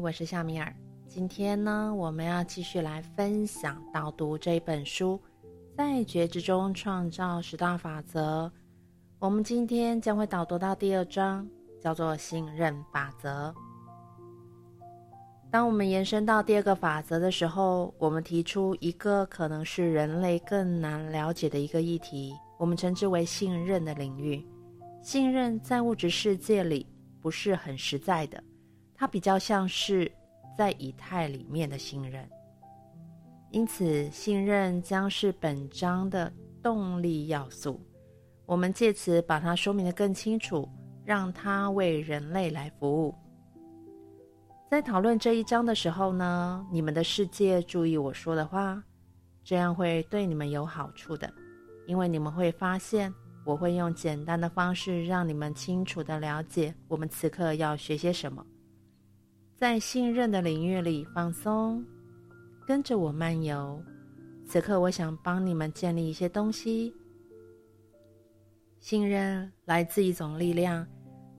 我是夏米尔。今天呢，我们要继续来分享导读这本书，在觉知中创造十大法则。我们今天将会导读到第二章，叫做信任法则。当我们延伸到第二个法则的时候，我们提出一个可能是人类更难了解的一个议题，我们称之为信任的领域。信任在物质世界里不是很实在的，它比较像是在以太里面的信任。因此，信任将是本章的动力要素。我们借此把它说明得更清楚，让它为人类来服务。在讨论这一章的时候呢，你们的世界注意我说的话，这样会对你们有好处的，因为你们会发现我会用简单的方式让你们清楚地了解我们此刻要学些什么。在信任的领域里放松，跟着我漫游。此刻我想帮你们建立一些东西。信任来自一种力量，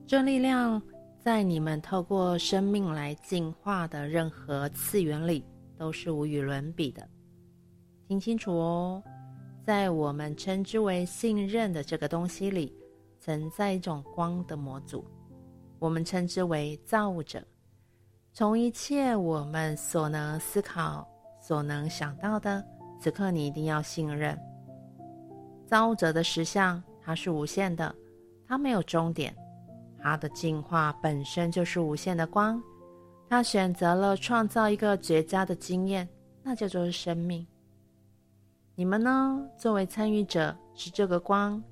这力量。在你们透过生命来进化的任何次元里，都是无与伦比的。听清楚哦，在我们称之为信任的这个东西里，存在一种光的模组，我们称之为造物者。从一切我们所能思考、所能想到的，此刻你一定要信任造物者的实相，它是无限的，它没有终点。它的进化本身就是无限的光，它选择了创造一个绝佳的经验，那叫做生命。你们呢？作为参与者，是这个光。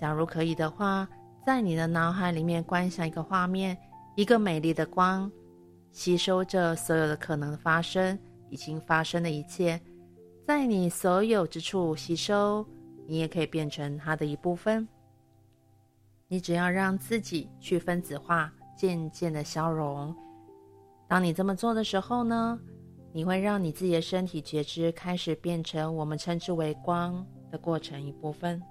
假如可以的话，在你的脑海里面观想一个画面，一个美丽的光，吸收着所有的可能的发生、已经发生的一切，在你所有之处吸收，你也可以变成它的一部分。你只要让自己去分子化，渐渐的消融。当你这么做的时候呢，你会让你自己的身体觉知开始变成我们称之为光的过程一部分，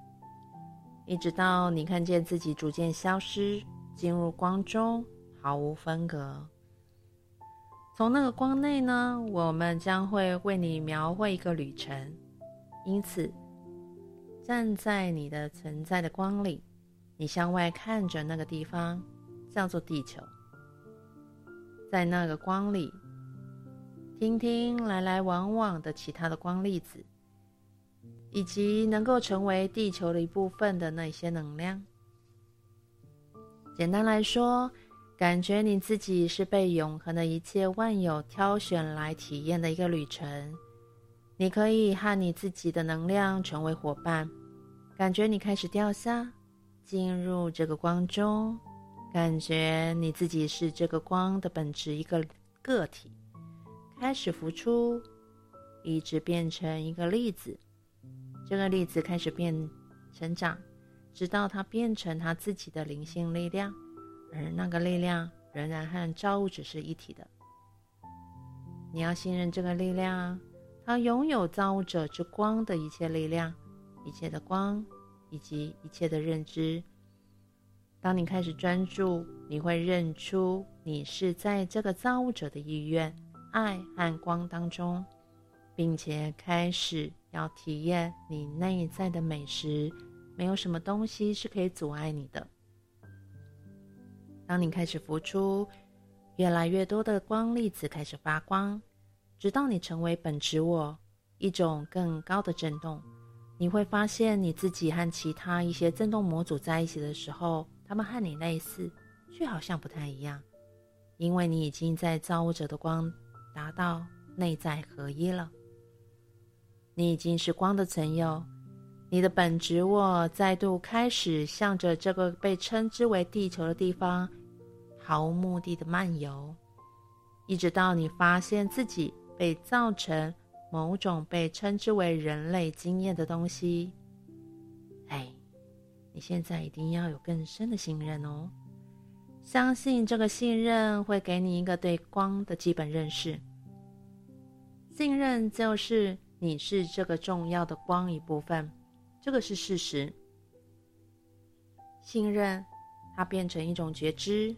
一直到你看见自己逐渐消失，进入光中，毫无分隔。从那个光内呢，我们将会为你描绘一个旅程。因此，站在你的存在的光里。你向外看着那个地方，叫做地球。在那个光里，听听来来往往的其他的光粒子，以及能够成为地球的一部分的那些能量。简单来说，感觉你自己是被永恒的一切万有挑选来体验的一个旅程。你可以和你自己的能量成为伙伴，感觉你开始掉下。进入这个光中，感觉你自己是这个光的本质，一个个体，开始浮出，一直变成一个粒子。这个粒子开始变成长，直到它变成它自己的灵性力量，而那个力量仍然和造物者是一体的。你要信任这个力量，它拥有造物者之光的一切力量，一切的光。以及一切的认知。当你开始专注，你会认出你是在这个造物者的意愿、爱和光当中，并且开始要体验你内在的美时，没有什么东西是可以阻碍你的。当你开始浮出，越来越多的光粒子开始发光，直到你成为本质我，一种更高的震动。你会发现你自己和其他一些振动模组在一起的时候，它们和你类似，却好像不太一样，因为你已经在造物者的光达到内在合一了。你已经是光的存有，你的本质我再度开始向着这个被称之为地球的地方，毫无目的的漫游，一直到你发现自己被造成。某种被称之为人类经验的东西，哎，你现在一定要有更深的信任哦！相信这个信任会给你一个对光的基本认识。信任就是你是这个重要的光一部分，这个是事实。信任它变成一种觉知，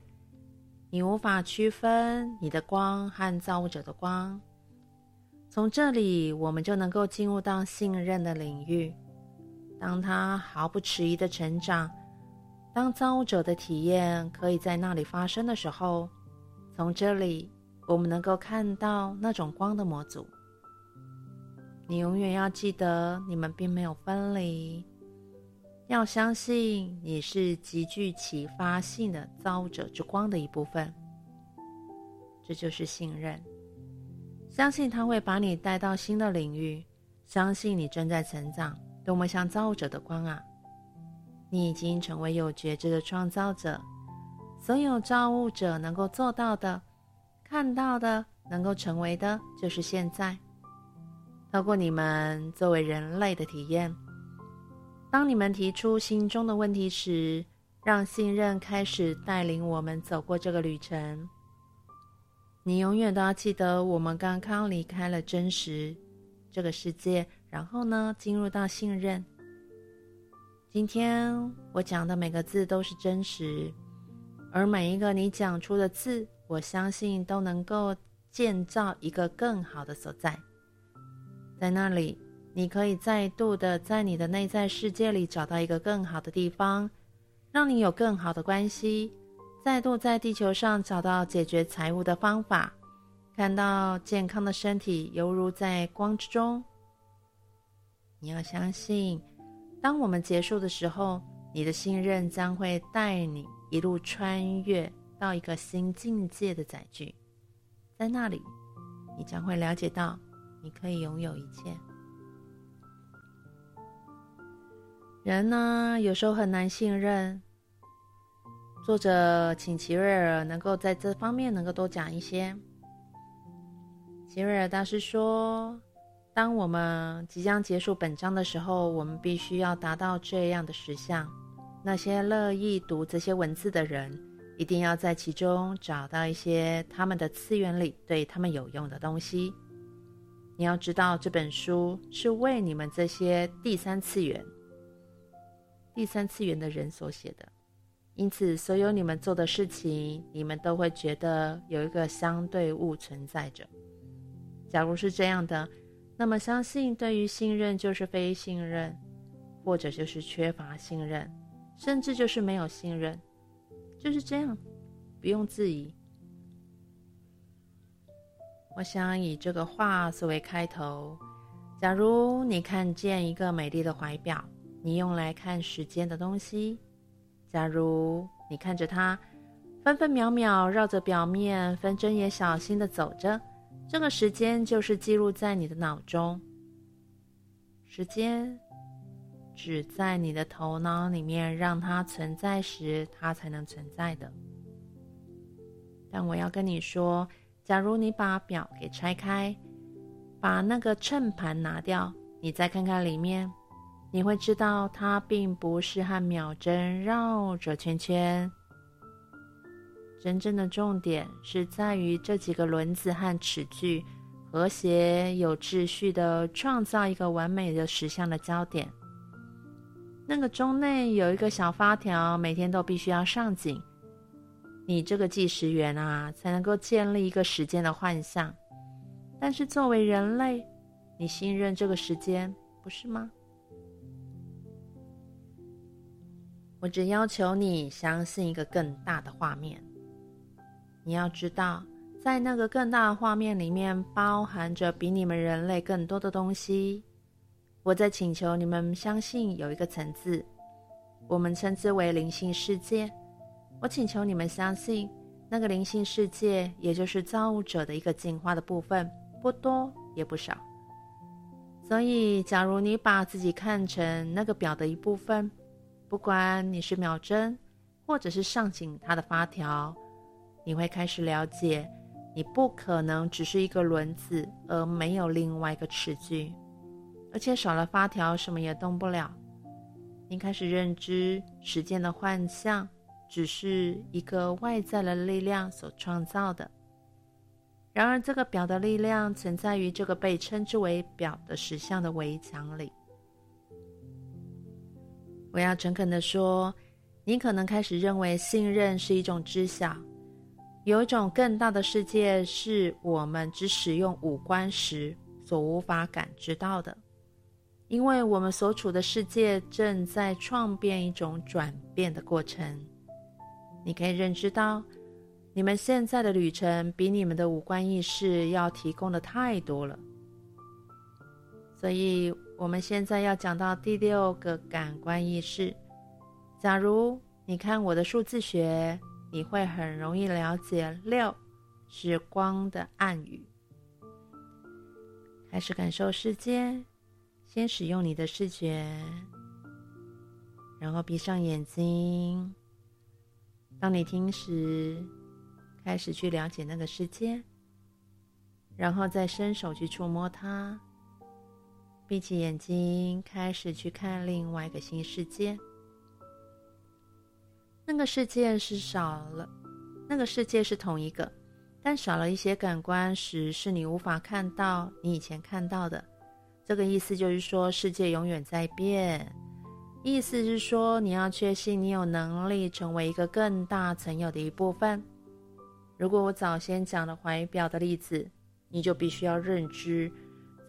你无法区分你的光和造物者的光。从这里，我们就能够进入到信任的领域。当他毫不迟疑的成长，当造物者的体验可以在那里发生的时候，从这里我们能够看到那种光的模组。你永远要记得，你们并没有分离。要相信你是极具启发性的造物者之光的一部分。这就是信任。相信他会把你带到新的领域，相信你正在成长，多么像造物者的光啊！你已经成为有觉知的创造者。所有造物者能够做到的、看到的、能够成为的，就是现在。透过你们作为人类的体验，当你们提出心中的问题时，让信任开始带领我们走过这个旅程。你永远都要记得，我们刚刚离开了真实这个世界，然后呢，进入到信任。今天我讲的每个字都是真实，而每一个你讲出的字，我相信都能够建造一个更好的所在。在那里，你可以再度的在你的内在世界里找到一个更好的地方，让你有更好的关系，再度在地球上找到解决财务的方法，看到健康的身体犹如在光之中。你要相信，当我们结束的时候，你的信任将会带你一路穿越到一个新境界的载具，在那里，你将会了解到。你可以拥有一切。人呢，有时候很难信任。作者请齐瑞尔能够在这方面能够多讲一些。齐瑞尔大师说：“当我们即将结束本章的时候，我们必须要达到这样的实相。那些乐意读这些文字的人，一定要在其中找到一些他们的次元里对他们有用的东西。”你要知道，这本书是为你们这些第三次元、第三次元的人所写的，因此，所有你们做的事情，你们都会觉得有一个相对物存在着。假如是这样的，那么相信对于信任就是非信任，或者就是缺乏信任，甚至就是没有信任，就是这样，不用质疑。我想以这个话作为开头。假如你看见一个美丽的怀表，你用来看时间的东西；假如你看着它分分秒秒绕着表面，分针也小心地走着，这个时间就是记录在你的脑中。时间只在你的头脑里面让它存在时，它才能存在的。但我要跟你说。假如你把表给拆开，把那个秤盘拿掉，你再看看里面，你会知道它并不是和秒针绕着圈圈。真正的重点是在于这几个轮子和齿距和谐有秩序地创造一个完美的实相的焦点。那个钟内有一个小发条，每天都必须要上紧。你这个计时员啊，才能够建立一个时间的幻象。但是作为人类，你信任这个时间，不是吗？我只要求你相信一个更大的画面。你要知道，在那个更大的画面里面，包含着比你们人类更多的东西。我在请求你们相信有一个层次，我们称之为灵性世界。我请求你们相信，那个灵性世界，也就是造物者的一个进化的部分，不多也不少。所以，假如你把自己看成那个表的一部分，不管你是秒针，或者是上紧它的发条，你会开始了解，你不可能只是一个轮子，而没有另外一个齿距，而且少了发条，什么也动不了。你开始认知时间的幻象。只是一个外在的力量所创造的。然而，这个表的力量存在于这个被称之为表的实相的围墙里。我要诚恳地说，你可能开始认为信任是一种知晓，有一种更大的世界，是我们只使用五官时所无法感知到的，因为我们所处的世界正在创变一种转变的过程。你可以认知到，你们现在的旅程比你们的五官意识要提供的太多了。所以，我们现在要讲到第六个感官意识。假如你看我的数字学，你会很容易了解六是光的暗语。开始感受世界，先使用你的视觉，然后闭上眼睛。当你听时，开始去了解那个世界，然后再伸手去触摸它。闭起眼睛，开始去看另外一个新世界。那个世界是少了，那个世界是同一个，但少了一些感官时，是你无法看到你以前看到的。这个意思就是说，世界永远在变。意思是说，你要确信你有能力成为一个更大层有的一部分。如果我早先讲的怀表的例子，你就必须要认知。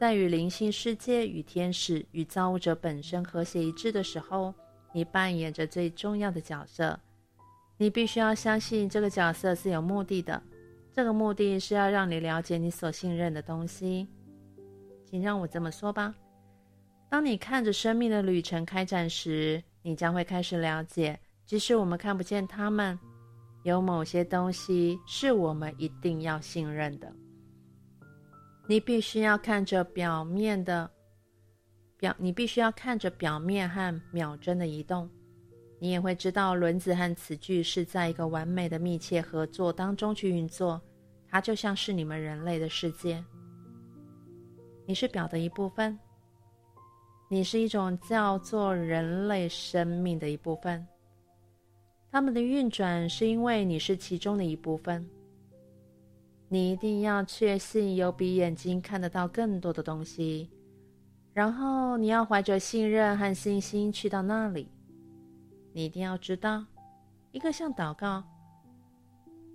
在与灵性世界、与天使、与造物者本身和谐一致的时候，你扮演着最重要的角色。你必须要相信这个角色是有目的的，这个目的是要让你了解你所信任的东西。请让我这么说吧：当你看着生命的旅程开展时，你将会开始了解，即使我们看不见他们，有某些东西是我们一定要信任的。你必须要看着表面的表，你必须要看着表面和秒针的移动，你也会知道轮子和词句是在一个完美的密切合作当中去运作，它就像是你们人类的世界。你是表的一部分，你是一种叫做人类生命的一部分，他们的运转是因为你是其中的一部分。你一定要确信有比眼睛看得到更多的东西，然后你要怀着信任和信心去到那里。你一定要知道，一个像祷告，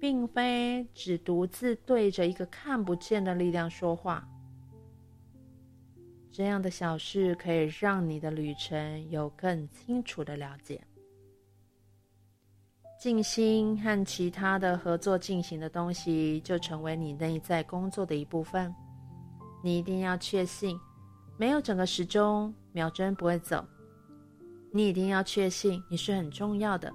并非只独自对着一个看不见的力量说话。这样的小事可以让你的旅程有更清楚的了解。静心和其他的合作进行的东西，就成为你内在工作的一部分。你一定要确信，没有整个时钟，秒针不会走。你一定要确信，你是很重要的，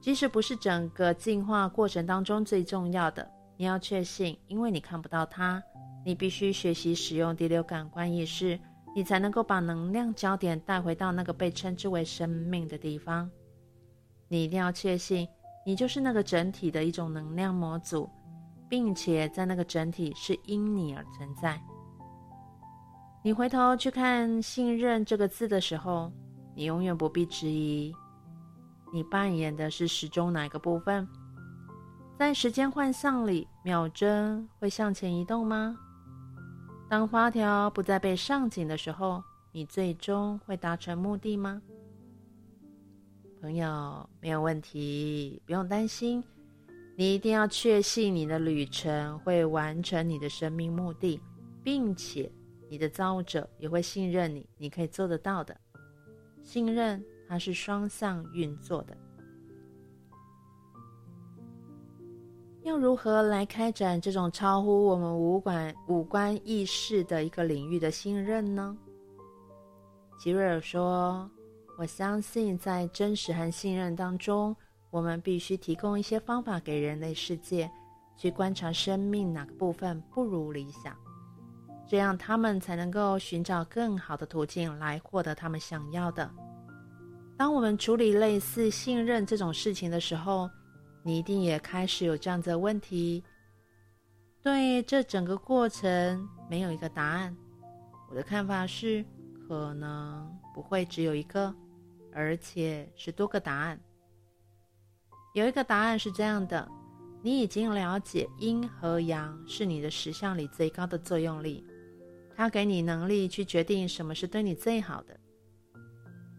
即使不是整个进化过程当中最重要的。你要确信，因为你看不到它，你必须学习使用第六感官意识，你才能够把能量焦点带回到那个被称之为生命的地方。你一定要确信，你就是那个整体的一种能量模组，并且在那个整体是因你而存在。你回头去看“信任”这个字的时候，你永远不必质疑，你扮演的是时钟哪个部分？在时间幻象里，秒针会向前移动吗？当发条不再被上紧的时候，你最终会达成目的吗？朋友，没有问题，不用担心。你一定要确信你的旅程会完成你的生命目的，并且你的造物者也会信任你，你可以做得到的。信任它是双向运作的。要如何来开展这种超乎我们五官五官意识的一个领域的信任呢？吉瑞尔说。我相信，在真实和信任当中，我们必须提供一些方法给人类世界，去观察生命哪个部分不如理想，这样他们才能够寻找更好的途径来获得他们想要的。当我们处理类似信任这种事情的时候，你一定也开始有这样子的问题。对这整个过程没有一个答案，我的看法是，可能不会只有一个。而且是多个答案。有一个答案是这样的：你已经了解阴和阳是你的实相里最高的作用力，它给你能力去决定什么是对你最好的。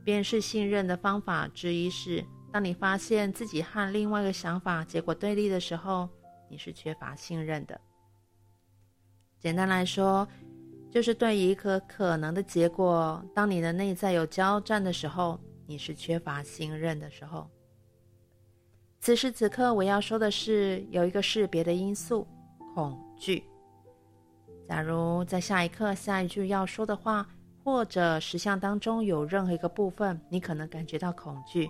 辨识信任的方法之一是，当你发现自己和另外一个想法结果对立的时候，你是缺乏信任的。简单来说，就是对于一个可能的结果，当你的内在有交战的时候，你是缺乏信任的时候。此时此刻，我要说的是，有一个识别的因素——恐惧。假如在下一刻、下一句要说的话，或者实相当中有任何一个部分，你可能感觉到恐惧，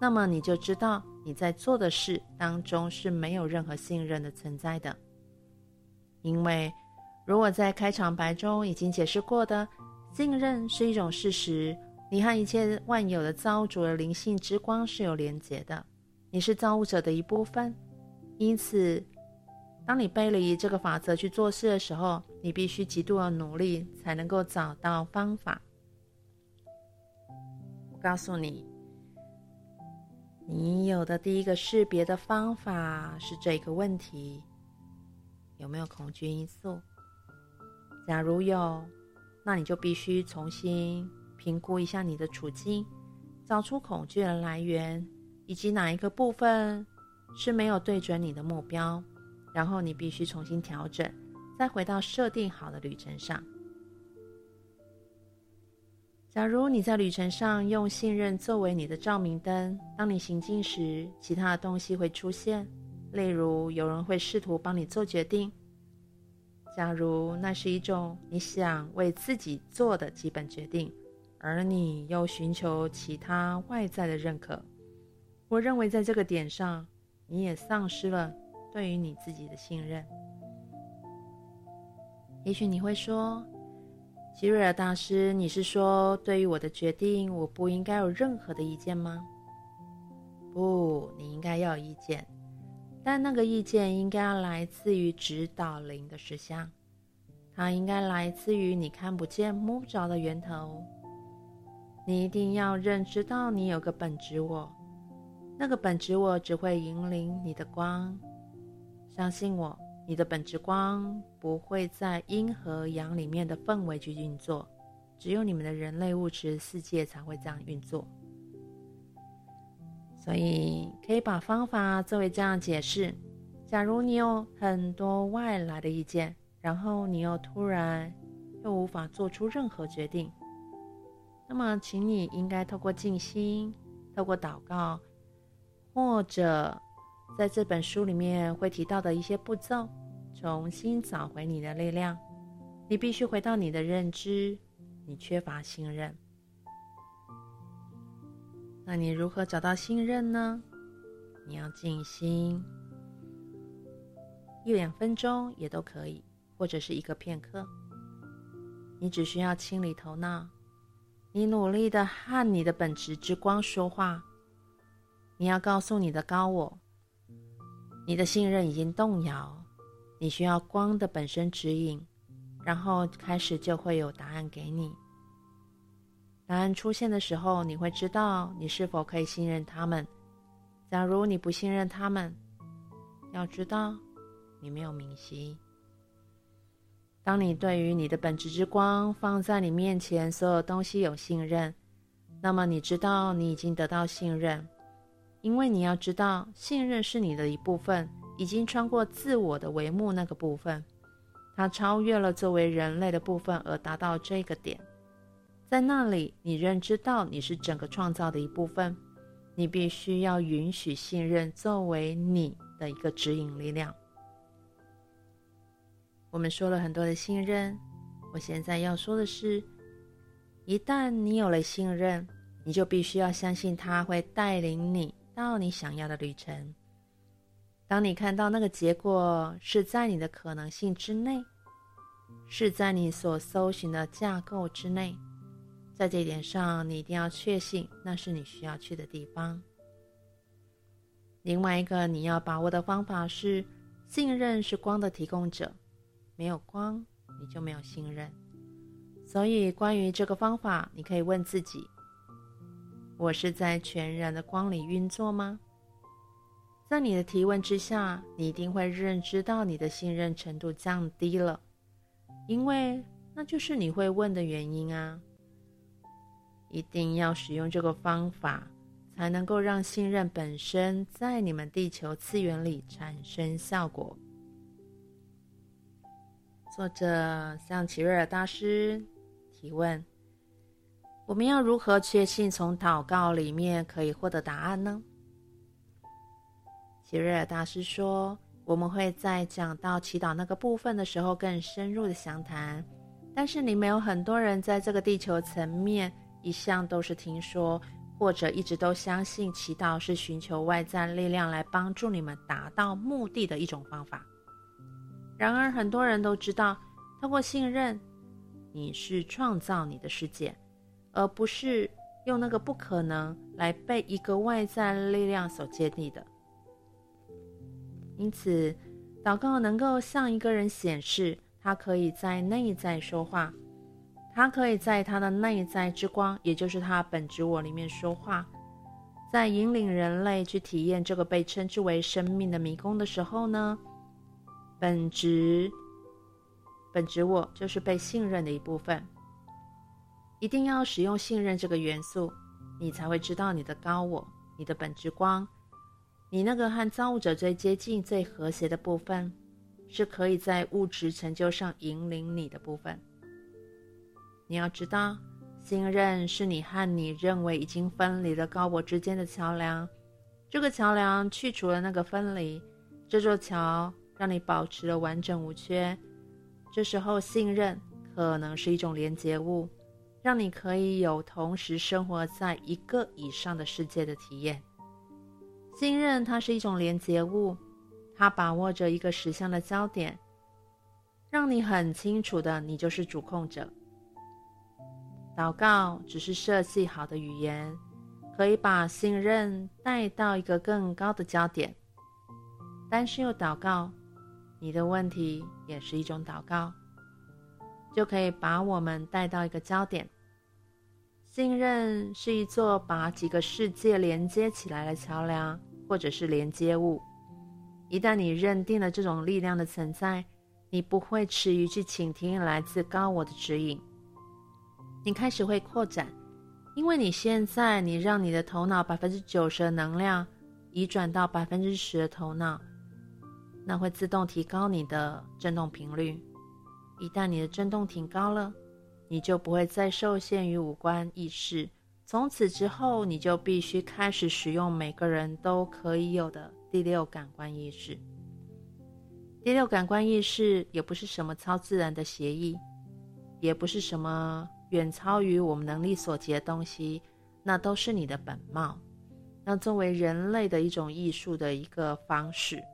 那么你就知道你在做的事当中是没有任何信任的存在的。因为，如果在开场白中已经解释过的，信任是一种事实，你和一切万有的造物主的灵性之光是有连结的。你是造物者的一部分，因此，当你背离这个法则去做事的时候，你必须极度的努力才能够找到方法。我告诉你，你有的第一个识别的方法是这个问题：有没有恐惧因素？假如有，那你就必须重新评估一下你的处境，找出恐惧的来源。以及哪一个部分是没有对准你的目标，然后你必须重新调整，再回到设定好的旅程上。假如你在旅程上用信任作为你的照明灯，当你行进时，其他的东西会出现，例如有人会试图帮你做决定。假如那是一种你想为自己做的基本决定，而你又寻求其他外在的认可。我认为，在这个点上，你也丧失了对于你自己的信任。也许你会说：“吉瑞尔大师，你是说对于我的决定，我不应该有任何的意见吗？”不，你应该要有意见，但那个意见应该要来自于指导灵的实相，它应该来自于你看不见、摸不着的源头。你一定要认知到，你有个本质我。那个本质我只会引领你的光，相信我，你的本质光不会在阴和阳里面的氛围去运作，只有你们的人类物质世界才会这样运作。所以可以把方法作为这样解释：假如你有很多外来的意见，然后你又突然又无法做出任何决定，那么请你应该透过静心，透过祷告。或者，在这本书里面会提到的一些步骤，重新找回你的力量。你必须回到你的认知，你缺乏信任。那你如何找到信任呢？你要静心，一两分钟也都可以，或者是一个片刻。你只需要清理头脑，你努力的和你的本质之光说话。你要告诉你的高我，你的信任已经动摇，你需要光的本身指引，然后开始就会有答案给你。答案出现的时候，你会知道你是否可以信任他们。假如你不信任他们，要知道你没有明晰。当你对于你的本质之光放在你面前所有东西有信任，那么你知道你已经得到信任。因为你要知道，信任是你的一部分，已经穿过自我的帷幕那个部分，它超越了作为人类的部分而达到这个点。在那里，你认知到你是整个创造的一部分，你必须要允许信任作为你的一个指引力量。我们说了很多的信任，我现在要说的是，一旦你有了信任，你就必须要相信他会带领你。到你想要的旅程。当你看到那个结果是在你的可能性之内，是在你所搜寻的架构之内，在这一点上，你一定要确信那是你需要去的地方。另外一个你要把握的方法是，信任是光的提供者，没有光，你就没有信任。所以，关于这个方法，你可以问自己。我是在全然的光里运作吗？在你的提问之下，你一定会认知到你的信任程度降低了，因为那就是你会问的原因啊。一定要使用这个方法，才能够让信任本身在你们地球次元里产生效果。作者向奇瑞尔大师提问：我们要如何确信从祷告里面可以获得答案呢？奇瑞尔大师说：“我们会在讲到祈祷那个部分的时候更深入的详谈。但是你们有很多人在这个地球层面一向都是听说，或者一直都相信祈祷是寻求外在力量来帮助你们达到目的的一种方法。”然而，很多人都知道，透过信任，你是创造你的世界，而不是用那个不可能来被一个外在力量所建立的。因此，祷告能够向一个人显示，他可以在内在说话，他可以在他的内在之光，也就是他本质我里面说话，在引领人类去体验这个被称之为生命的迷宫的时候呢，本质，本质我就是被信任的一部分。一定要使用信任这个元素，你才会知道你的高我，你的本质光，你那个和造物者最接近、最和谐的部分，是可以在物质成就上引领你的部分。你要知道，信任是你和你认为已经分离的高我之间的桥梁。这个桥梁去除了那个分离，这座桥。让你保持了完整无缺，这时候信任可能是一种连接物，让你可以有同时生活在一个以上的世界的体验。信任它是一种连接物，它把握着一个实相的焦点，让你很清楚的你就是主控者。祷告只是设计好的语言，可以把信任带到一个更高的焦点，但是又祷告。你的问题也是一种祷告，就可以把我们带到一个焦点。信任是一座把几个世界连接起来的桥梁，或者是连接物。一旦你认定了这种力量的存在，你不会迟疑去倾听来自高我的指引。你开始会扩展，因为你现在你让你的头脑百分之九十的能量移转到百分之十的头脑。那会自动提高你的振动频率。一旦你的振动挺高了，你就不会再受限于五官意识。从此之后，你就必须开始使用每个人都可以有的第六感官意识。第六感官意识也不是什么超自然的协议，也不是什么远超于我们能力所及的东西，那都是你的本貌。那作为人类的一种艺术的一个方式。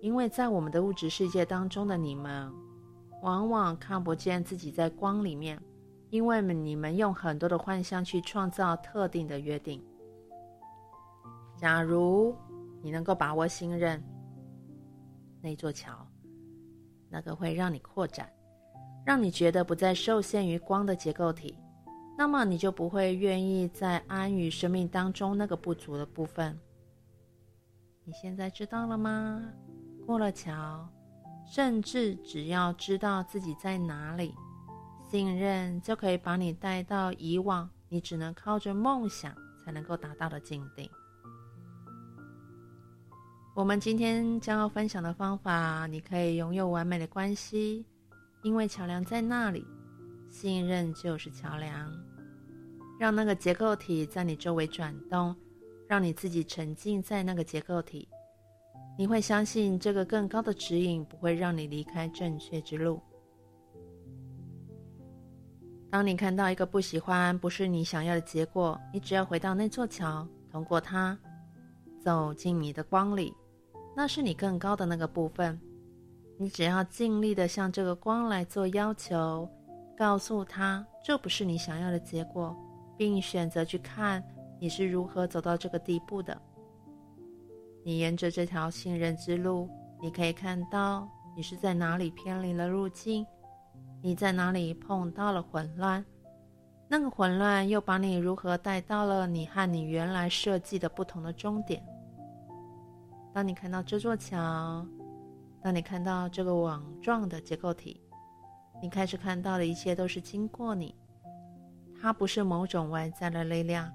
因为在我们的物质世界当中的你们，往往看不见自己在光里面，因为你们用很多的幻象去创造特定的约定。假如你能够把握信任那座桥，那个会让你扩展，让你觉得不再受限于光的结构体，那么你就不会愿意再安于生命当中那个不足的部分。你现在知道了吗？过了桥，甚至只要知道自己在哪里，信任就可以把你带到以往你只能靠着梦想才能够达到的境地。我们今天将要分享的方法，你可以拥有完美的关系，因为桥梁在那里，信任就是桥梁，让那个结构体在你周围转动，让你自己沉浸在那个结构体。你会相信这个更高的指引不会让你离开正确之路。当你看到一个不喜欢、不是你想要的结果，你只要回到那座桥，通过它，走进你的光里，那是你更高的那个部分。你只要尽力的向这个光来做要求，告诉他这不是你想要的结果，并选择去看你是如何走到这个地步的。你沿着这条信任之路，你可以看到你是在哪里偏离了路径，你在哪里碰到了混乱，那个混乱又把你如何带到了你和你原来设计的不同的终点。当你看到这座桥，当你看到这个网状的结构体，你开始看到的一切都是经过你，它不是某种外在的力量。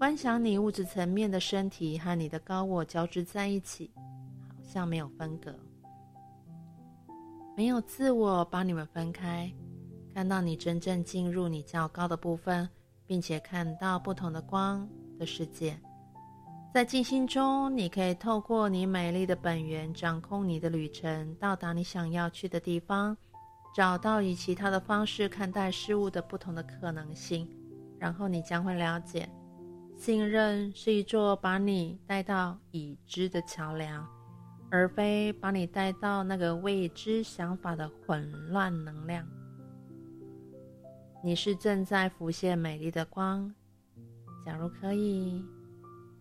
观想你物质层面的身体和你的高我交织在一起，好像没有分隔。没有自我把你们分开，看到你真正进入你较高的部分，并且看到不同的光的世界。在静心中，你可以透过你美丽的本源，掌控你的旅程，到达你想要去的地方，找到以其他的方式看待事物的不同的可能性。然后你将会了解，信任是一座把你带到已知的桥梁，而非把你带到那个未知想法的混乱能量。你是正在浮现美丽的光，假如可以。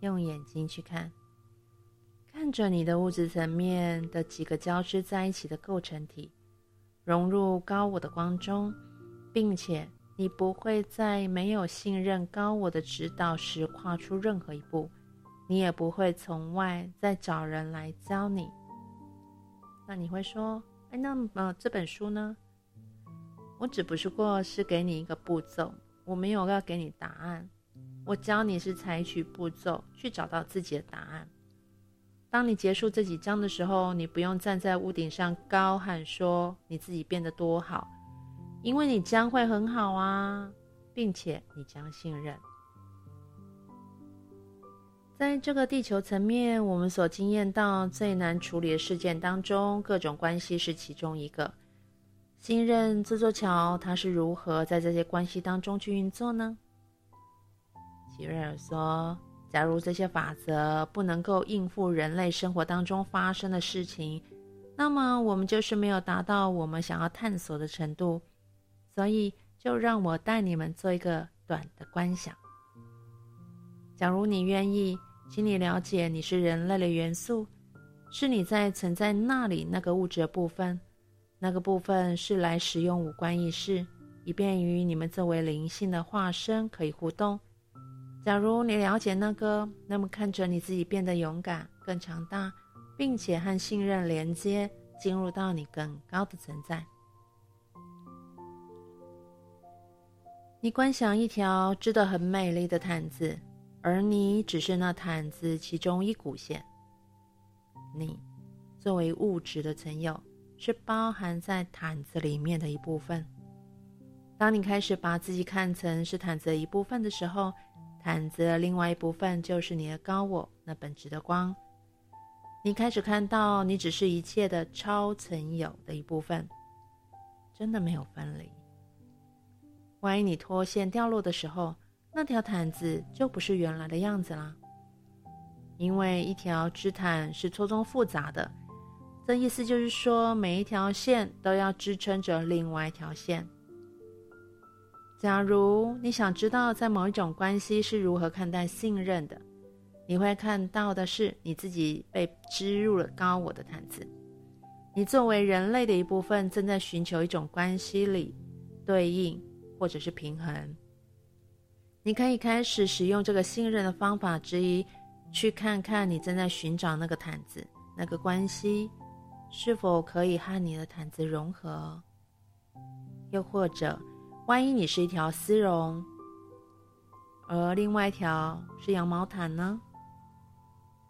用眼睛去看，看着你的物质层面的几个交织在一起的构成体，融入高我的光中，并且你不会在没有信任高我的指导时跨出任何一步，你也不会从外再找人来教你。那你会说：“哎，那么这本书呢？我只不过是给你一个步骤，我没有要给你答案。”我教你是采取步骤去找到自己的答案。当你结束这几章的时候，你不用站在屋顶上高喊说你自己变得多好，因为你将会很好啊，并且你将信任。在这个地球层面，我们所经验到最难处理的事件当中，各种关系是其中一个。信任这座桥，它是如何在这些关系当中去运作呢？吉瑞尔说：“假如这些法则不能够应付人类生活当中发生的事情，那么我们就是没有达到我们想要探索的程度。所以，就让我带你们做一个短的观想。假如你愿意，请你了解你是人类的元素，是你在存在那里那个物质的部分。那个部分是来使用五官意识，以便于你们作为灵性的化身可以互动。”假如你了解那个，那么看着你自己变得勇敢、更强大，并且和信任连接，进入到你更高的存在。你观想一条织得很美丽的毯子，而你只是那毯子其中一股线。你作为物质的存有，是包含在毯子里面的一部分。当你开始把自己看成是毯子的一部分的时候，毯子的另外一部分就是你的高我，那本质的光。你开始看到，你只是一切的超存有的一部分，真的没有分离。万一你脱线掉落的时候，那条毯子就不是原来的样子啦。因为一条织毯是错综复杂的，这意思就是说，每一条线都要支撑着另外一条线。假如你想知道在某一种关系是如何看待信任的，你会看到的是你自己被织入了高我的毯子。你作为人类的一部分，正在寻求一种关系里对应或者是平衡。你可以开始使用这个信任的方法之一，去看看你正在寻找那个毯子，那个关系是否可以和你的毯子融合，又或者。万一你是一条丝绒，而另外一条是羊毛毯呢？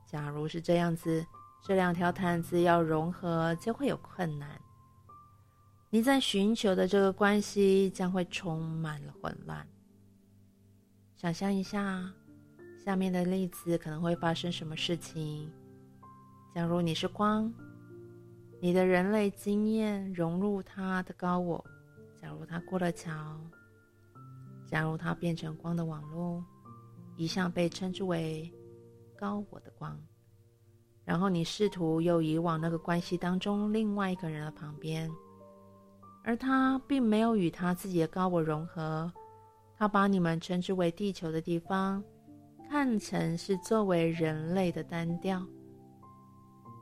假如是这样子，这两条毯子要融合就会有困难。你在寻求的这个关系将会充满了混乱。想象一下，下面的例子可能会发生什么事情？假如你是光，你的人类经验融入它的高我。假如它过了桥，假如它变成光的网络，一向被称之为高我的光，然后你试图又移往那个关系当中另外一个人的旁边，而他并没有与他自己的高我融合，他把你们称之为地球的地方看成是作为人类的单调。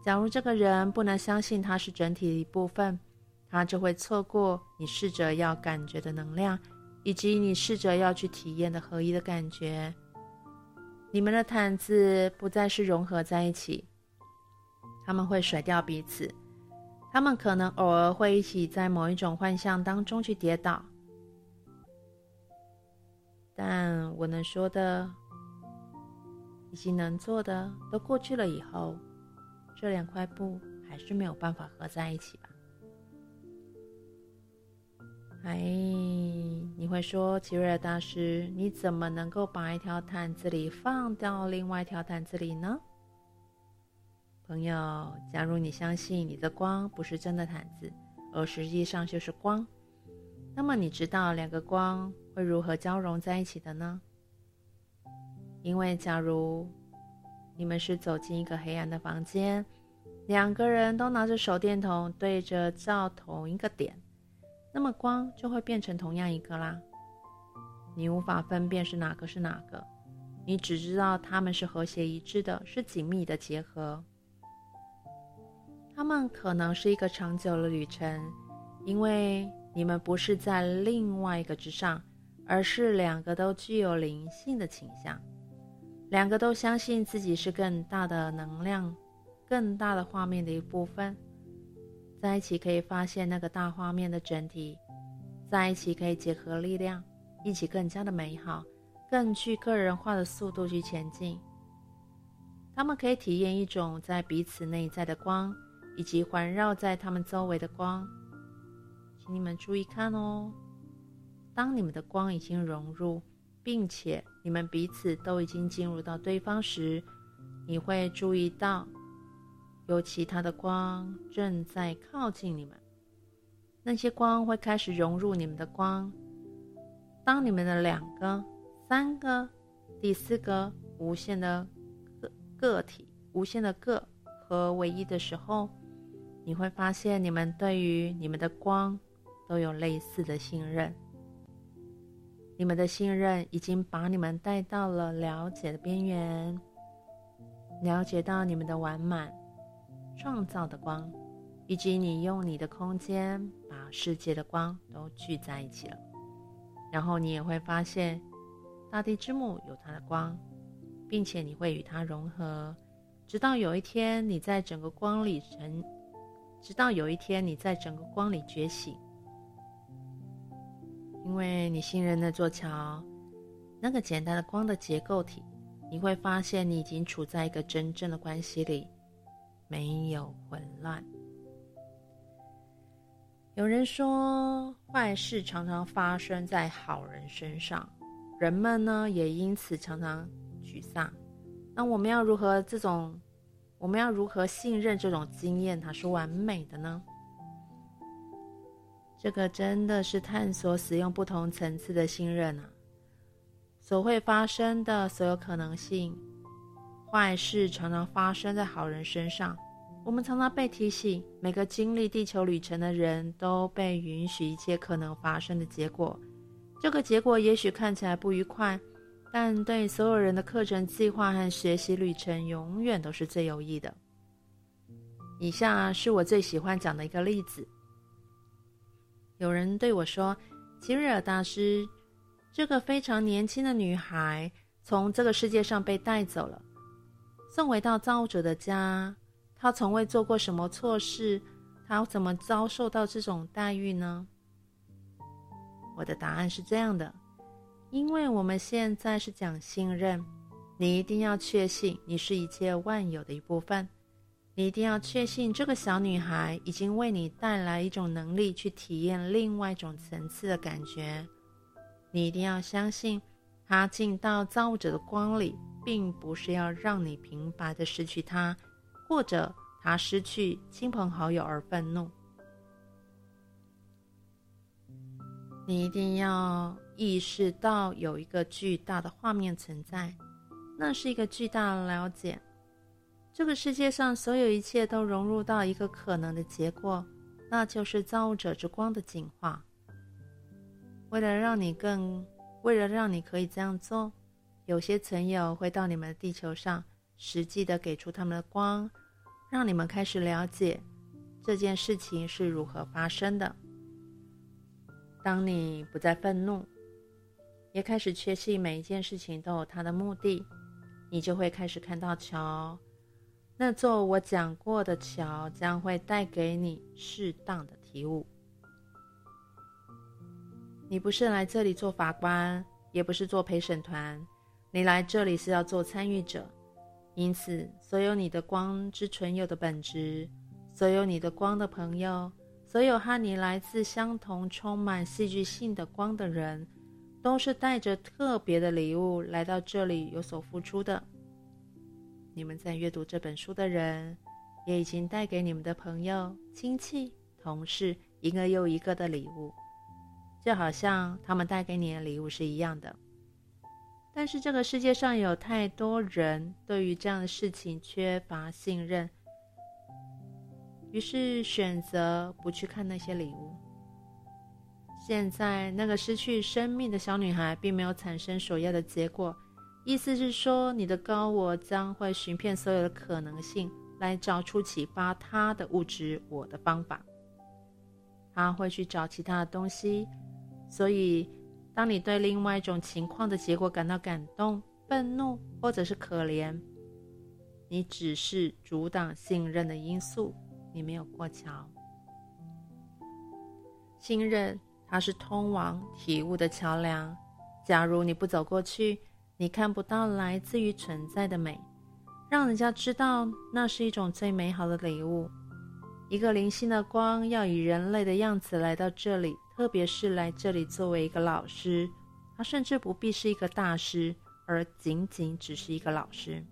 假如这个人不能相信他是整体的一部分。他就会错过你试着要感觉的能量，以及你试着要去体验的合一的感觉。你们的毯子不再是融合在一起，他们会甩掉彼此，他们可能偶尔会一起在某一种幻象当中去跌倒。但我能说的，以及能做的都过去了以后，这两块布还是没有办法合在一起吧。哎，你会说，奇瑞尔大师，你怎么能够把一条毯子里放到另外一条毯子里呢？朋友，假如你相信你的光不是真的毯子，而实际上就是光，那么你知道两个光会如何交融在一起的呢？因为假如你们是走进一个黑暗的房间，两个人都拿着手电筒对着照同一个点。那么光就会变成同样一个啦。你无法分辨是哪个是哪个，你只知道它们是和谐一致的，是紧密的结合。他们可能是一个长久的旅程，因为你们不是在另外一个之上，而是两个都具有灵性的倾向，两个都相信自己是更大的能量、更大的画面的一部分。在一起可以发现那个大画面的整体，在一起可以结合力量，一起更加的美好，更具个人化的速度去前进。他们可以体验一种在彼此内在的光，以及环绕在他们周围的光。请你们注意看哦，当你们的光已经融入，并且你们彼此都已经进入到对方时，你会注意到。有其他的光正在靠近你们，那些光会开始融入你们的光。当你们的两个、三个、第四个无限的个个体、无限的个和唯一的时候，你会发现你们对于你们的光都有类似的信任。你们的信任已经把你们带到了了解的边缘，了解到你们的完满。创造的光，以及你用你的空间把世界的光都聚在一起了。然后你也会发现，大地之母有它的光，并且你会与它融合，直到有一天你在整个光里成，直到有一天你在整个光里觉醒。因为你信任那座桥，那个简单的光的结构体，你会发现你已经处在一个真正的关系里。没有混乱。有人说，坏事常常发生在好人身上，人们呢也因此常常沮丧。那我们要如何这种？我们要如何信任这种经验它是完美的呢？这个真的是探索使用不同层次的信任啊！所会发生的所有可能性。坏事常常发生在好人身上。我们常常被提醒，每个经历地球旅程的人都被允许一切可能发生的结果。这个结果也许看起来不愉快，但对所有人的课程计划和学习旅程永远都是最有益的。以下是我最喜欢讲的一个例子。有人对我说：“奇瑞尔大师，这个非常年轻的女孩从这个世界上被带走了。”送回到造物者的家，她从未做过什么错事，他怎么遭受到这种待遇呢？我的答案是这样的：因为我们现在是讲信任，你一定要确信你是一切万有的一部分，你一定要确信这个小女孩已经为你带来一种能力，去体验另外一种层次的感觉。你一定要相信，她进到造物者的光里。并不是要让你平白的失去她，或者她失去亲朋好友而愤怒。你一定要意识到有一个巨大的画面存在，那是一个巨大的了解。这个世界上所有一切都融入到一个可能的结果，那就是造物者之光的进化。为了让你更，为了让你可以这样做。有些存有会到你们的地球上，实际的给出他们的光，让你们开始了解这件事情是如何发生的。当你不再愤怒，也开始确信每一件事情都有它的目的，你就会开始看到桥。那座我讲过的桥将会带给你适当的体悟。你不是来这里做法官，也不是做陪审团。你来这里是要做参与者，因此，所有你的光之存有的本质，所有你的光的朋友，所有和你来自相同、充满戏剧性的光的人，都是带着特别的礼物来到这里有所付出的。你们在阅读这本书的人，也已经带给你们的朋友、亲戚、同事一个又一个的礼物，就好像他们带给你的礼物是一样的。但是这个世界上有太多人对于这样的事情缺乏信任，于是选择不去看那些礼物。现在那个失去生命的小女孩并没有产生所要的结果，意思是说，你的高我将会寻遍所有的可能性，来找出启发他的物质我的方法。他会去找其他的东西，所以。当你对另外一种情况的结果感到感动、愤怒，或者是可怜，你只是阻挡信任的因素，你没有过桥。信任，它是通往体悟的桥梁。假如你不走过去，你看不到来自于存在的美，让人家知道那是一种最美好的礼物。一个灵性的光要以人类的样子来到这里。特别是来这里作为一个老师，他甚至不必是一个大师，而仅仅只是一个老师。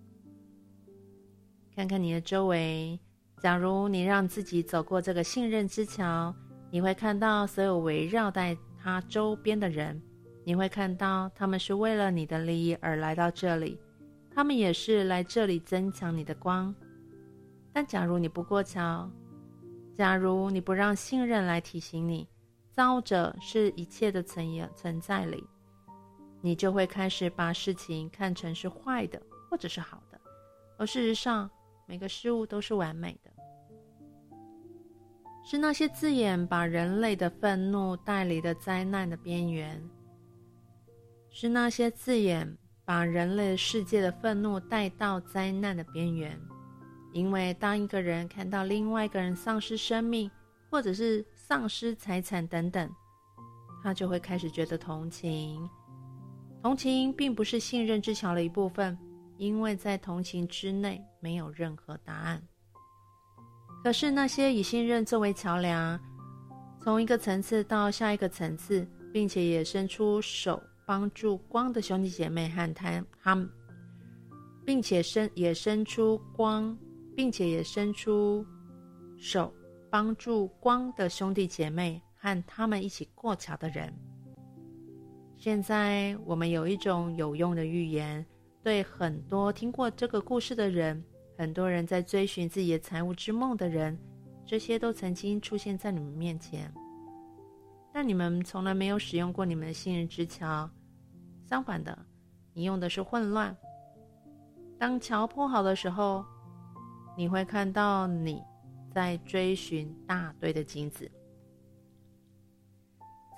看看你的周围，假如你让自己走过这个信任之桥，你会看到所有围绕在他周边的人，你会看到他们是为了你的利益而来到这里，他们也是来这里增强你的光。但假如你不过桥，假如你不让信任来提醒你，造者是一切的存也存在里，你就会开始把事情看成是坏的或者是好的，而事实上每个事物都是完美的。是那些字眼把人类的愤怒带离的灾难的边缘，是那些字眼把人类世界的愤怒带到灾难的边缘。因为当一个人看到另外一个人丧失生命，或者是丧失财产等等，他就会开始觉得同情。同情并不是信任之桥的一部分，因为在同情之内没有任何答案。可是那些以信任作为桥梁，从一个层次到下一个层次，并且也伸出手帮助光的兄弟姐妹和他他们，并且伸也伸出光，并且也伸出手。帮助光的兄弟姐妹和他们一起过桥的人。现在我们有一种有用的预言，对很多听过这个故事的人，很多人在追寻自己的财务之梦的人，这些都曾经出现在你们面前，但你们从来没有使用过你们的信任之桥。相反的，你用的是混乱。当桥铺好的时候，你会看到你。在追寻大堆的金子，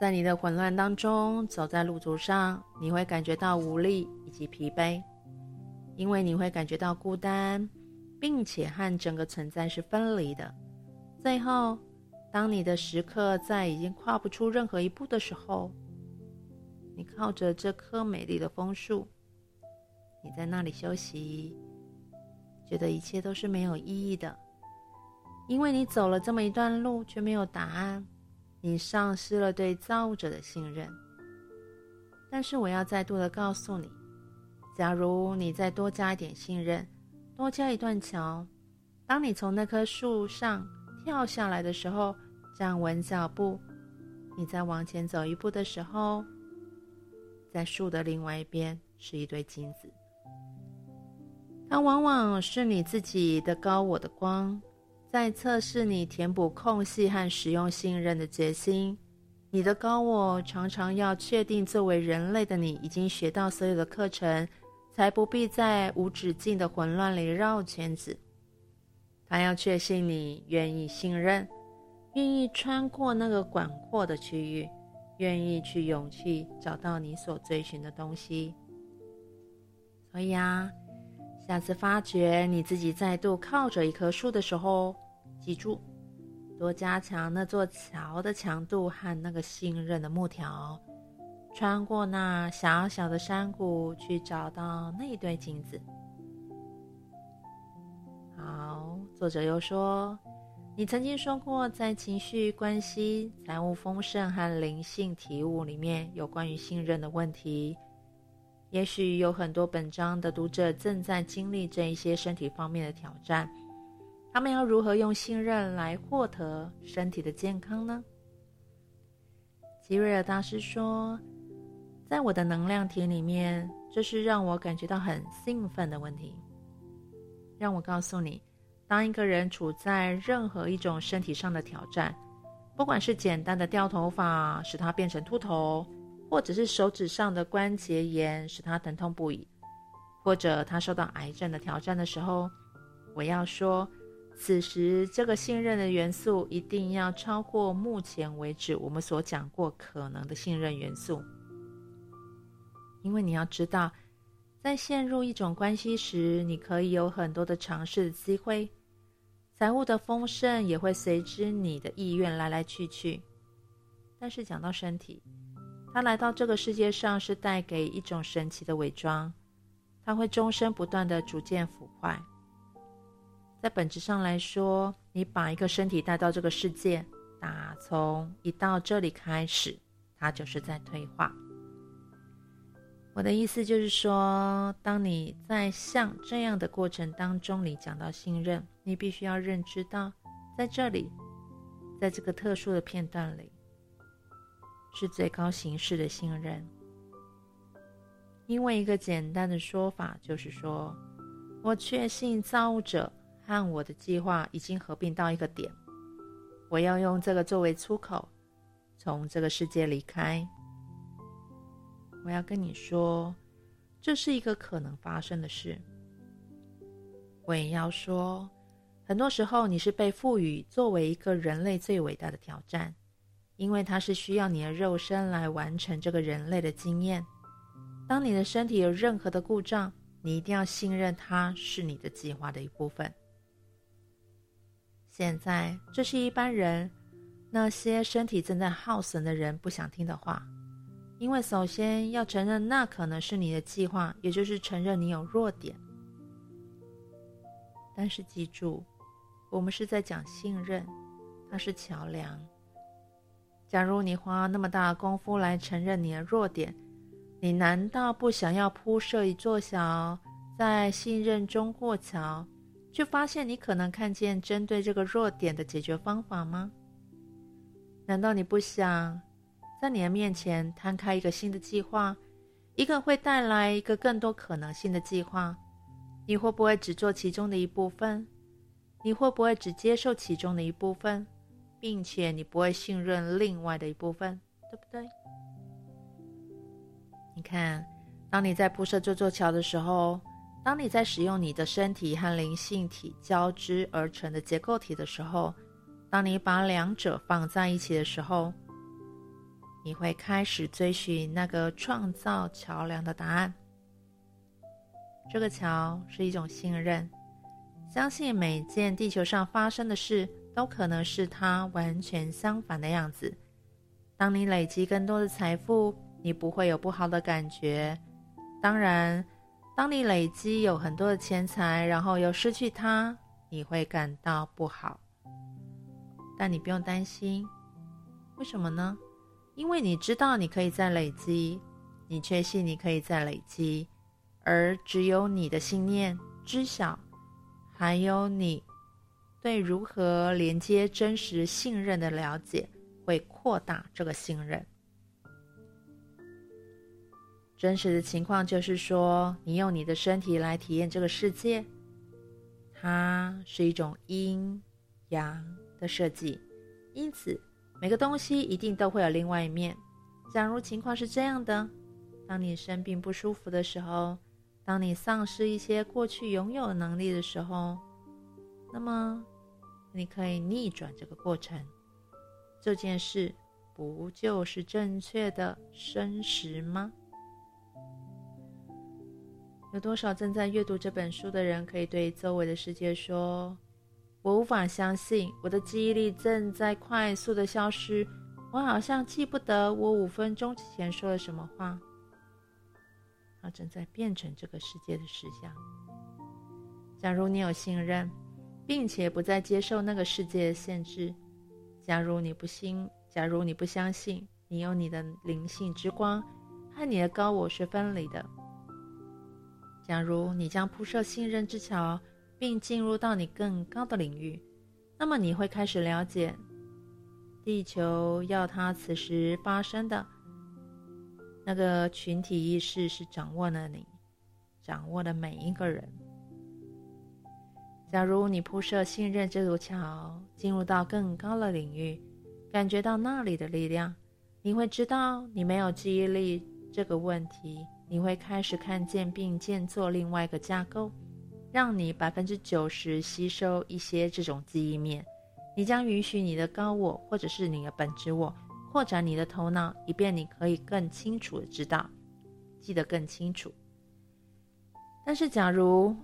在你的混乱当中，走在路途上，你会感觉到无力以及疲惫，因为你会感觉到孤单，并且和整个存在是分离的。最后，当你的时刻在已经跨不出任何一步的时候，你靠着这棵美丽的枫树，你在那里休息，觉得一切都是没有意义的。因为你走了这么一段路，却没有答案，你丧失了对造物者的信任。但是我要再度的告诉你，假如你再多加一点信任，多加一段桥，当你从那棵树上跳下来的时候，站稳脚步，你再往前走一步的时候，在树的另外一边是一堆金子。它往往是你自己的高我的光。在测试你填补空隙和使用信任的决心。你的高我常常要确定，作为人类的你已经学到所有的课程，才不必在无止境的混乱里绕圈子。他要确信你愿意信任，愿意穿过那个广阔的区域，愿意去勇气找到你所追寻的东西。所以啊。下次发觉你自己再度靠着一棵树的时候，记住，多加强那座桥的强度和那个信任的木条，穿过那小小的山谷，去找到那一堆金子。好，作者又说，你曾经说过，在情绪关系、财务丰盛和灵性体悟里面有关于信任的问题。也许有很多本章的读者正在经历这一些身体方面的挑战，他们要如何用信任来获得身体的健康呢？吉瑞尔大师说，在我的能量体里面，这是让我感觉到很兴奋的问题。让我告诉你，当一个人处在任何一种身体上的挑战，不管是简单的掉头发使他变成秃头，或者是手指上的关节炎使他疼痛不已，或者他受到癌症的挑战的时候，我要说，此时这个信任的元素一定要超过目前为止我们所讲过可能的信任元素，因为你要知道，在陷入一种关系时，你可以有很多的尝试的机会，财务的丰盛也会随之你的意愿来来去去，但是讲到身体。它来到这个世界上是带给一种神奇的伪装，它会终身不断的逐渐腐坏。在本质上来说，你把一个身体带到这个世界，打从一到这里开始，它就是在退化。我的意思就是说，当你在像这样的过程当中，你讲到信任，你必须要认知到，在这里，在这个特殊的片段里。是最高形式的信任，因为一个简单的说法就是说，我确信造物者和我的计划已经合并到一个点，我要用这个作为出口，从这个世界离开。我要跟你说，这是一个可能发生的事。我也要说，很多时候你是被赋予作为一个人类最伟大的挑战。因为它是需要你的肉身来完成这个人类的经验。当你的身体有任何的故障，你一定要信任它是你的计划的一部分。现在，这是一般人，那些身体正在耗损的人不想听的话，因为首先要承认那可能是你的计划，也就是承认你有弱点。但是记住，我们是在讲信任，它是桥梁。假如你花那么大的功夫来承认你的弱点，你难道不想要铺设一座桥，在信任中过桥，却发现你可能看见针对这个弱点的解决方法吗？难道你不想在你的面前摊开一个新的计划，一个会带来一个更多可能性的计划？你会不会只做其中的一部分？你会不会只接受其中的一部分？并且你不会信任另外的一部分，对不对？你看，当你在铺设这座桥的时候，当你在使用你的身体和灵性体交织而成的结构体的时候，当你把两者放在一起的时候，你会开始追寻那个创造桥梁的答案。这个桥是一种信任，相信每件地球上发生的事。都可能是它完全相反的样子。当你累积更多的财富，你不会有不好的感觉。当然，当你累积有很多的钱财，然后又失去它，你会感到不好。但你不用担心，为什么呢？因为你知道你可以再累积，你确信你可以再累积，而只有你的信念知晓，还有你。对如何连接真实信任的了解，会扩大这个信任。真实的情况就是说，你用你的身体来体验这个世界，它是一种阴阳的设计，因此每个东西一定都会有另外一面。假如情况是这样的，当你生病不舒服的时候，当你丧失一些过去拥有能力的时候。那么，你可以逆转这个过程，这件事不就是正确的生食吗？有多少正在阅读这本书的人可以对周围的世界说：“我无法相信，我的记忆力正在快速的消失，我好像记不得我五分钟之前说了什么话。”它、正在变成这个世界的实相。假如你有信任。并且不再接受那个世界的限制。假如你不信，假如你不相信，你有你的灵性之光和你的高我是分离的。假如你将铺设信任之桥，并进入到你更高的领域，那么你会开始了解，地球要它此时发生的那个群体意识是掌握了你，掌握了每一个人。假如你铺设信任这座桥，进入到更高的领域，感觉到那里的力量，你会知道你没有记忆力这个问题。你会开始看见并建造另外一个架构，让你百分之九十吸收一些这种记忆面。你将允许你的高我或者是你的本质我扩展你的头脑，以便你可以更清楚的知道，记得更清楚。但是，假如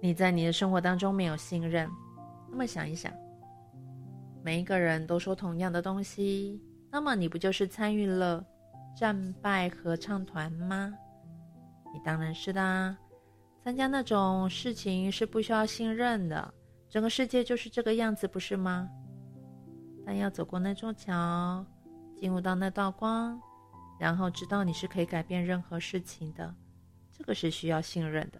你在你的生活当中没有信任，那么想一想，每一个人都说同样的东西，那么你不就是参与了战败合唱团吗？你当然是的啊，参加那种事情是不需要信任的，整个世界就是这个样子，不是吗？但要走过那座桥，进入到那道光，然后知道你是可以改变任何事情的，这个是需要信任的。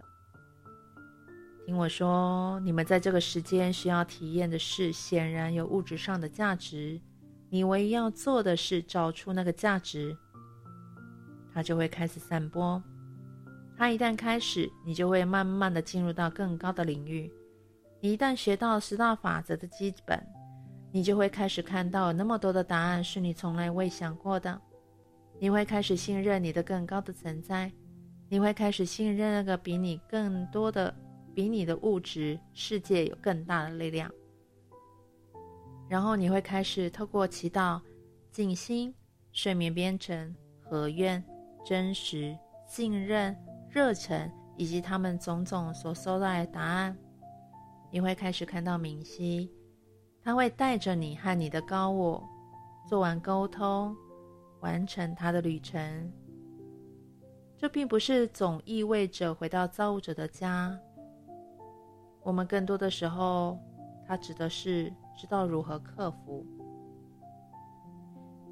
听我说，你们在这个时间需要体验的事，显然有物质上的价值。你唯一要做的是找出那个价值，它就会开始散播。它一旦开始，你就会慢慢的进入到更高的领域。你一旦学到十大法则的基本，你就会开始看到那么多的答案是你从来未想过的。你会开始信任你的更高的存在，你会开始信任那个比你更多的。比你的物质世界有更大的力量，然后你会开始透过祈祷、静心、睡眠编程、合愿、真实、信任、热忱以及他们种种所收来的答案，你会开始看到明晰，他会带着你和你的高我做完沟通，完成他的旅程。这并不是总意味着回到造物者的家。我们更多的时候，它指的是知道如何克服。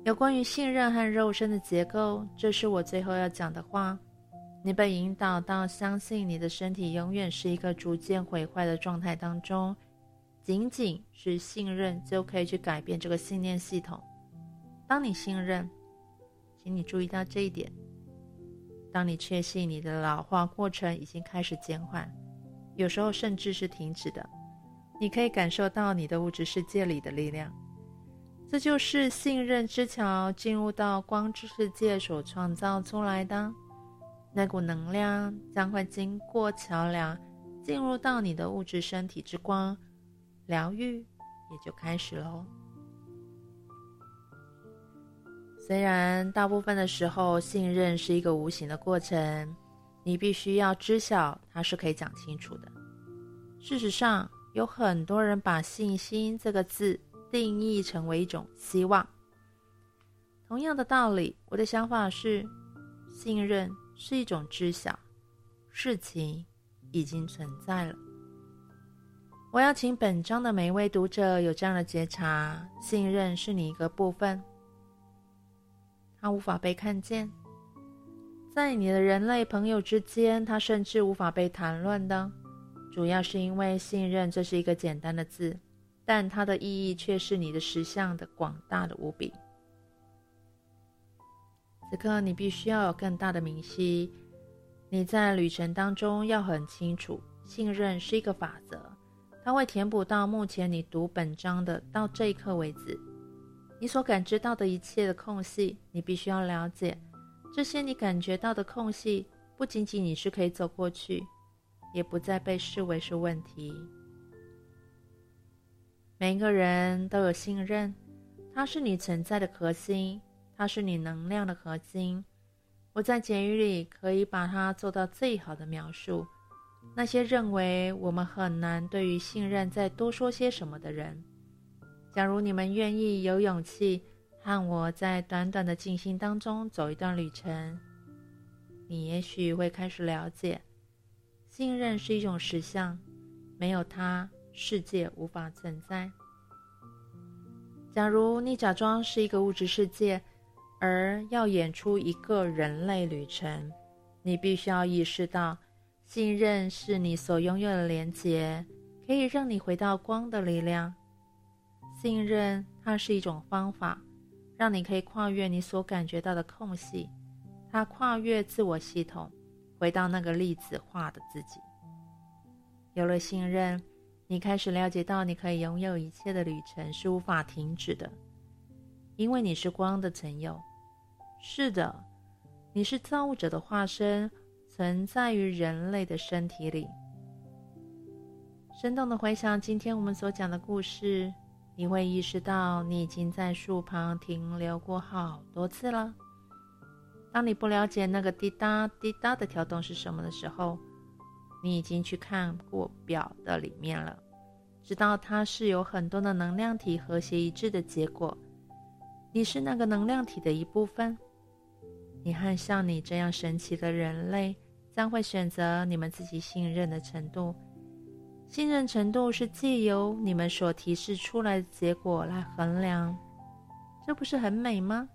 有关于信任和肉身的结构，这是我最后要讲的话。你被引导到相信你的身体永远是一个逐渐毁坏的状态当中，仅仅是信任就可以去改变这个信念系统。当你信任，请你注意到这一点。当你确信你的老化过程已经开始减缓。有时候甚至是停止的，你可以感受到你的物质世界里的力量，这就是信任之桥进入到光之世界所创造出来的那股能量，将会经过桥梁进入到你的物质身体之光，疗愈也就开始喽。虽然大部分的时候，信任是一个无形的过程。你必须要知晓，它是可以讲清楚的。事实上，有很多人把“信心”这个字定义成为一种希望。同样的道理，我的想法是，信任是一种知晓，事情已经存在了。我要请本章的每一位读者有这样的觉察：信任是你一个部分，它无法被看见。在你的人类朋友之间，它甚至无法被谈论的，主要是因为信任，这是一个简单的字，但它的意义却是你的实相的广大的无比。此刻，你必须要有更大的明晰，你在旅程当中要很清楚，信任是一个法则，它会填补到目前你读本章的到这一刻为止，你所感知到的一切的空隙，你必须要了解。这些你感觉到的空隙，不仅仅你是可以走过去，也不再被视为是问题。每一个人都有信任，它是你存在的核心，它是你能量的核心。我在简语里可以把它做到最好的描述。那些认为我们很难对于信任再多说些什么的人，假如你们愿意有勇气。和我在短短的静心当中走一段旅程，你也许会开始了解，信任是一种实相，没有它，世界无法存在。假如你假装是一个物质世界，而要演出一个人类旅程，你必须要意识到，信任是你所拥有的连结，可以让你回到光的力量。信任它是一种方法，让你可以跨越你所感觉到的空隙，它跨越自我系统，回到那个粒子化的自己。有了信任，你开始了解到，你可以拥有一切的旅程是无法停止的，因为你是光的存有。是的，你是造物者的化身，存在于人类的身体里。生动的回想今天我们所讲的故事，你会意识到，你已经在树旁停留过好多次了。当你不了解那个滴答滴答的跳动是什么的时候，你已经去看过表的里面了，知道它是有很多的能量体和谐一致的结果。你是那个能量体的一部分。你和像你这样神奇的人类将会选择你们自己信任的程度。信任程度是借由你们所提示出来的结果来衡量，这不是很美吗？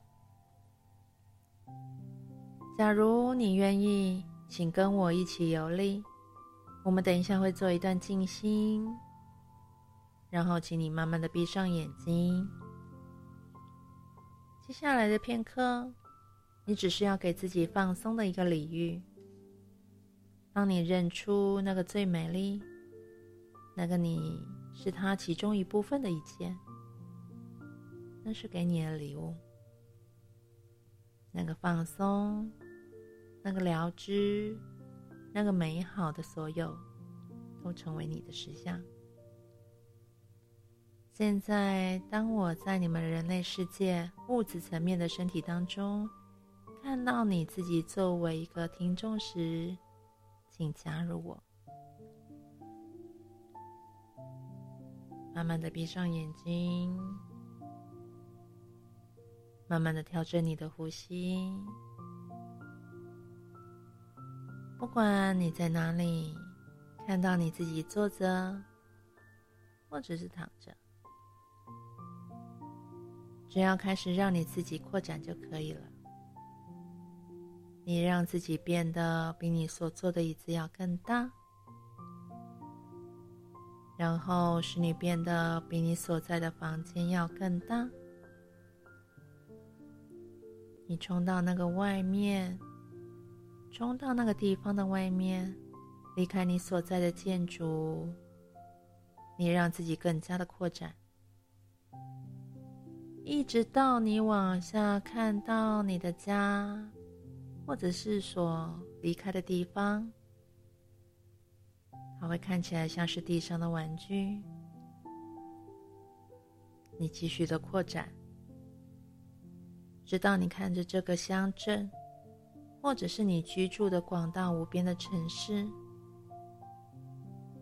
假如你愿意，请跟我一起游历。我们等一下会做一段静心，然后请你慢慢的闭上眼睛。接下来的片刻，你只是要给自己放松的一个礼遇。当你认出那个最美丽，那个你是他其中一部分的一切，那是给你的礼物。那个放松，那个疗知。那个美好的所有，都成为你的实相。现在，当我在你们人类世界物质层面的身体当中，看到你自己作为一个听众时，请加入我。慢慢的闭上眼睛，慢慢的调整你的呼吸。不管你在哪里，看到你自己坐着，或者是躺着，只要开始让你自己扩展就可以了。你让自己变得比你所坐的椅子要更大，然后使你变得比你所在的房间要更大。你冲到那个外面。冲到那个地方的外面，离开你所在的建筑，你让自己更加的扩展，一直到你往下看到你的家，或者是所离开的地方，它会看起来像是地上的玩具。你继续的扩展，直到你看着这个乡镇。或者是你居住的广大无边的城市，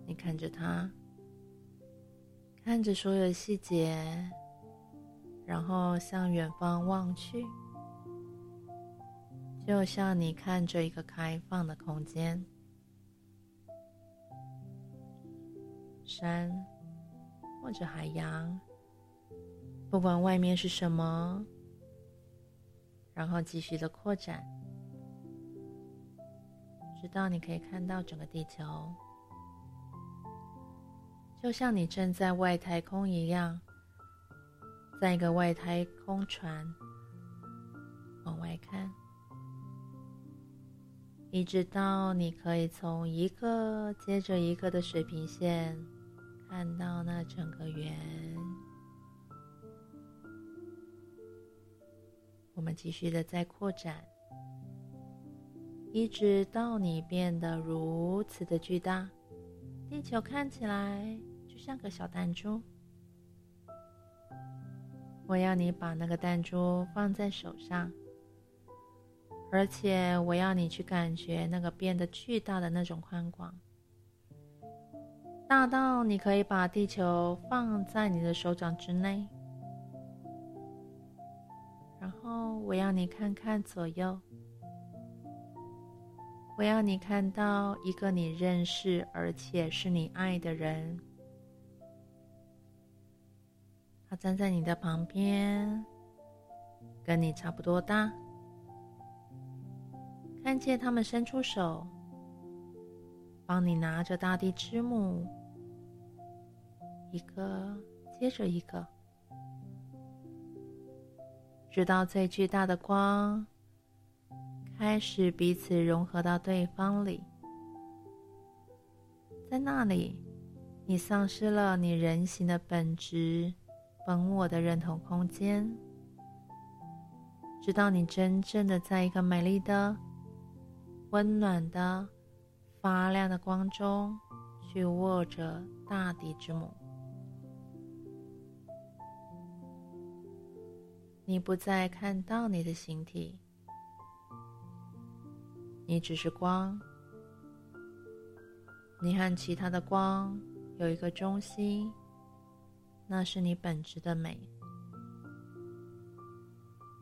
你看着它，看着所有细节，然后向远方望去，就像你看着一个开放的空间，山或者海洋，不管外面是什么，然后继续的扩展。直到你可以看到整个地球，就像你正在外太空一样，在一个外太空船往外看，一直到你可以从一个接着一个的水平线看到那整个圆。我们继续的再扩展。一直到你变得如此的巨大，地球看起来就像个小弹珠。我要你把那个弹珠放在手上，而且我要你去感觉那个变得巨大的那种宽广，大到你可以把地球放在你的手掌之内。然后我要你看看左右。我要你看到一个你认识而且是你爱的人，他站在你的旁边，跟你差不多大。看见他们伸出手，帮你拿着大地之母，一个接着一个，直到最巨大的光开始彼此融合到对方里。在那里，你丧失了你人形的本质。本我的认同空间，直到你真正的在一个美丽的、温暖的、发亮的光中，去握着大地之母。你不再看到你的形体，你只是光。你和其他的光有一个中心。那是你本质的美。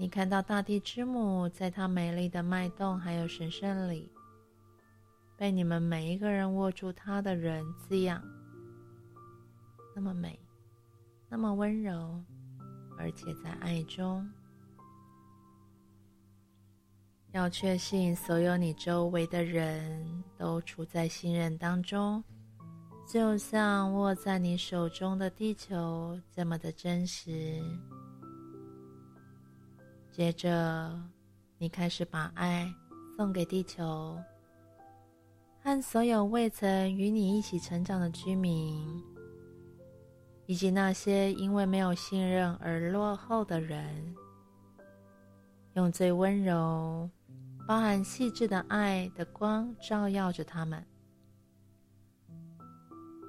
你看到大地之母在她美丽的脉动还有神圣里，被你们每一个人握住她的人滋养，那么美，那么温柔，而且在爱中。要确信所有你周围的人都处在信任当中。就像握在你手中的地球这么的真实。接着，你开始把爱送给地球，和所有未曾与你一起成长的居民，以及那些因为没有信任而落后的人，用最温柔、包含细致的爱的光照耀着他们。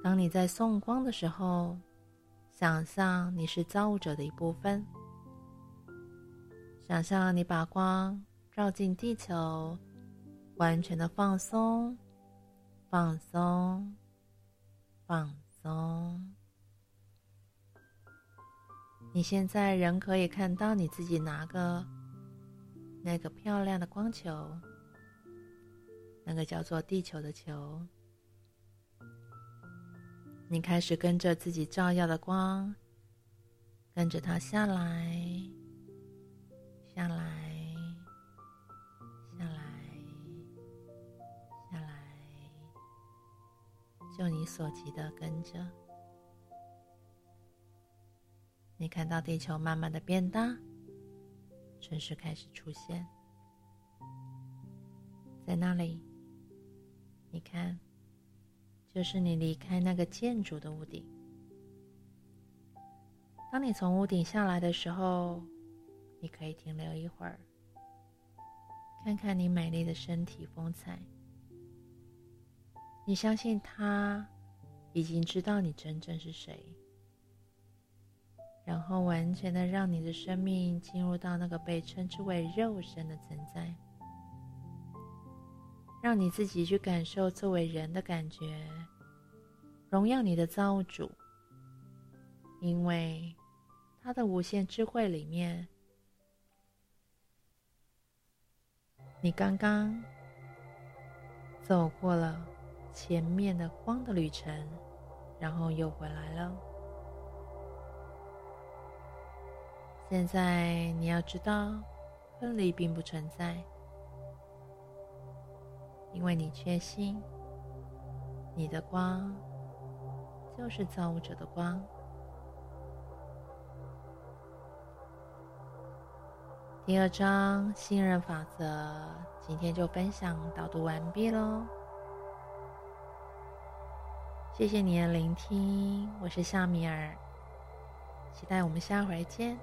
当你在送光的时候，想象你是造物者的一部分。想象你把光照进地球，完全的放松，放松，放松。你现在仍可以看到你自己拿个那个漂亮的光球，那个叫做地球的球。你开始跟着自己照耀的光，跟着它下来，下来，下来，下来，就你所及的跟着。你看到地球慢慢的变大，城市开始出现，在那里，你看。就是你离开那个建筑的屋顶。当你从屋顶下来的时候，你可以停留一会儿，看看你美丽的身体风采。你相信他已经知道你真正是谁，然后完全的让你的生命进入到那个被称之为肉身的存在。让你自己去感受作为人的感觉，荣耀你的造物主，因为他的无限智慧里面，你刚刚走过了前面的光的旅程，然后又回来了。现在你要知道，分离并不存在。因为你确信，你的光就是造物者的光。第二章信任法则，今天就分享导读完毕喽。谢谢你的聆听，我是夏米尔，期待我们下回见。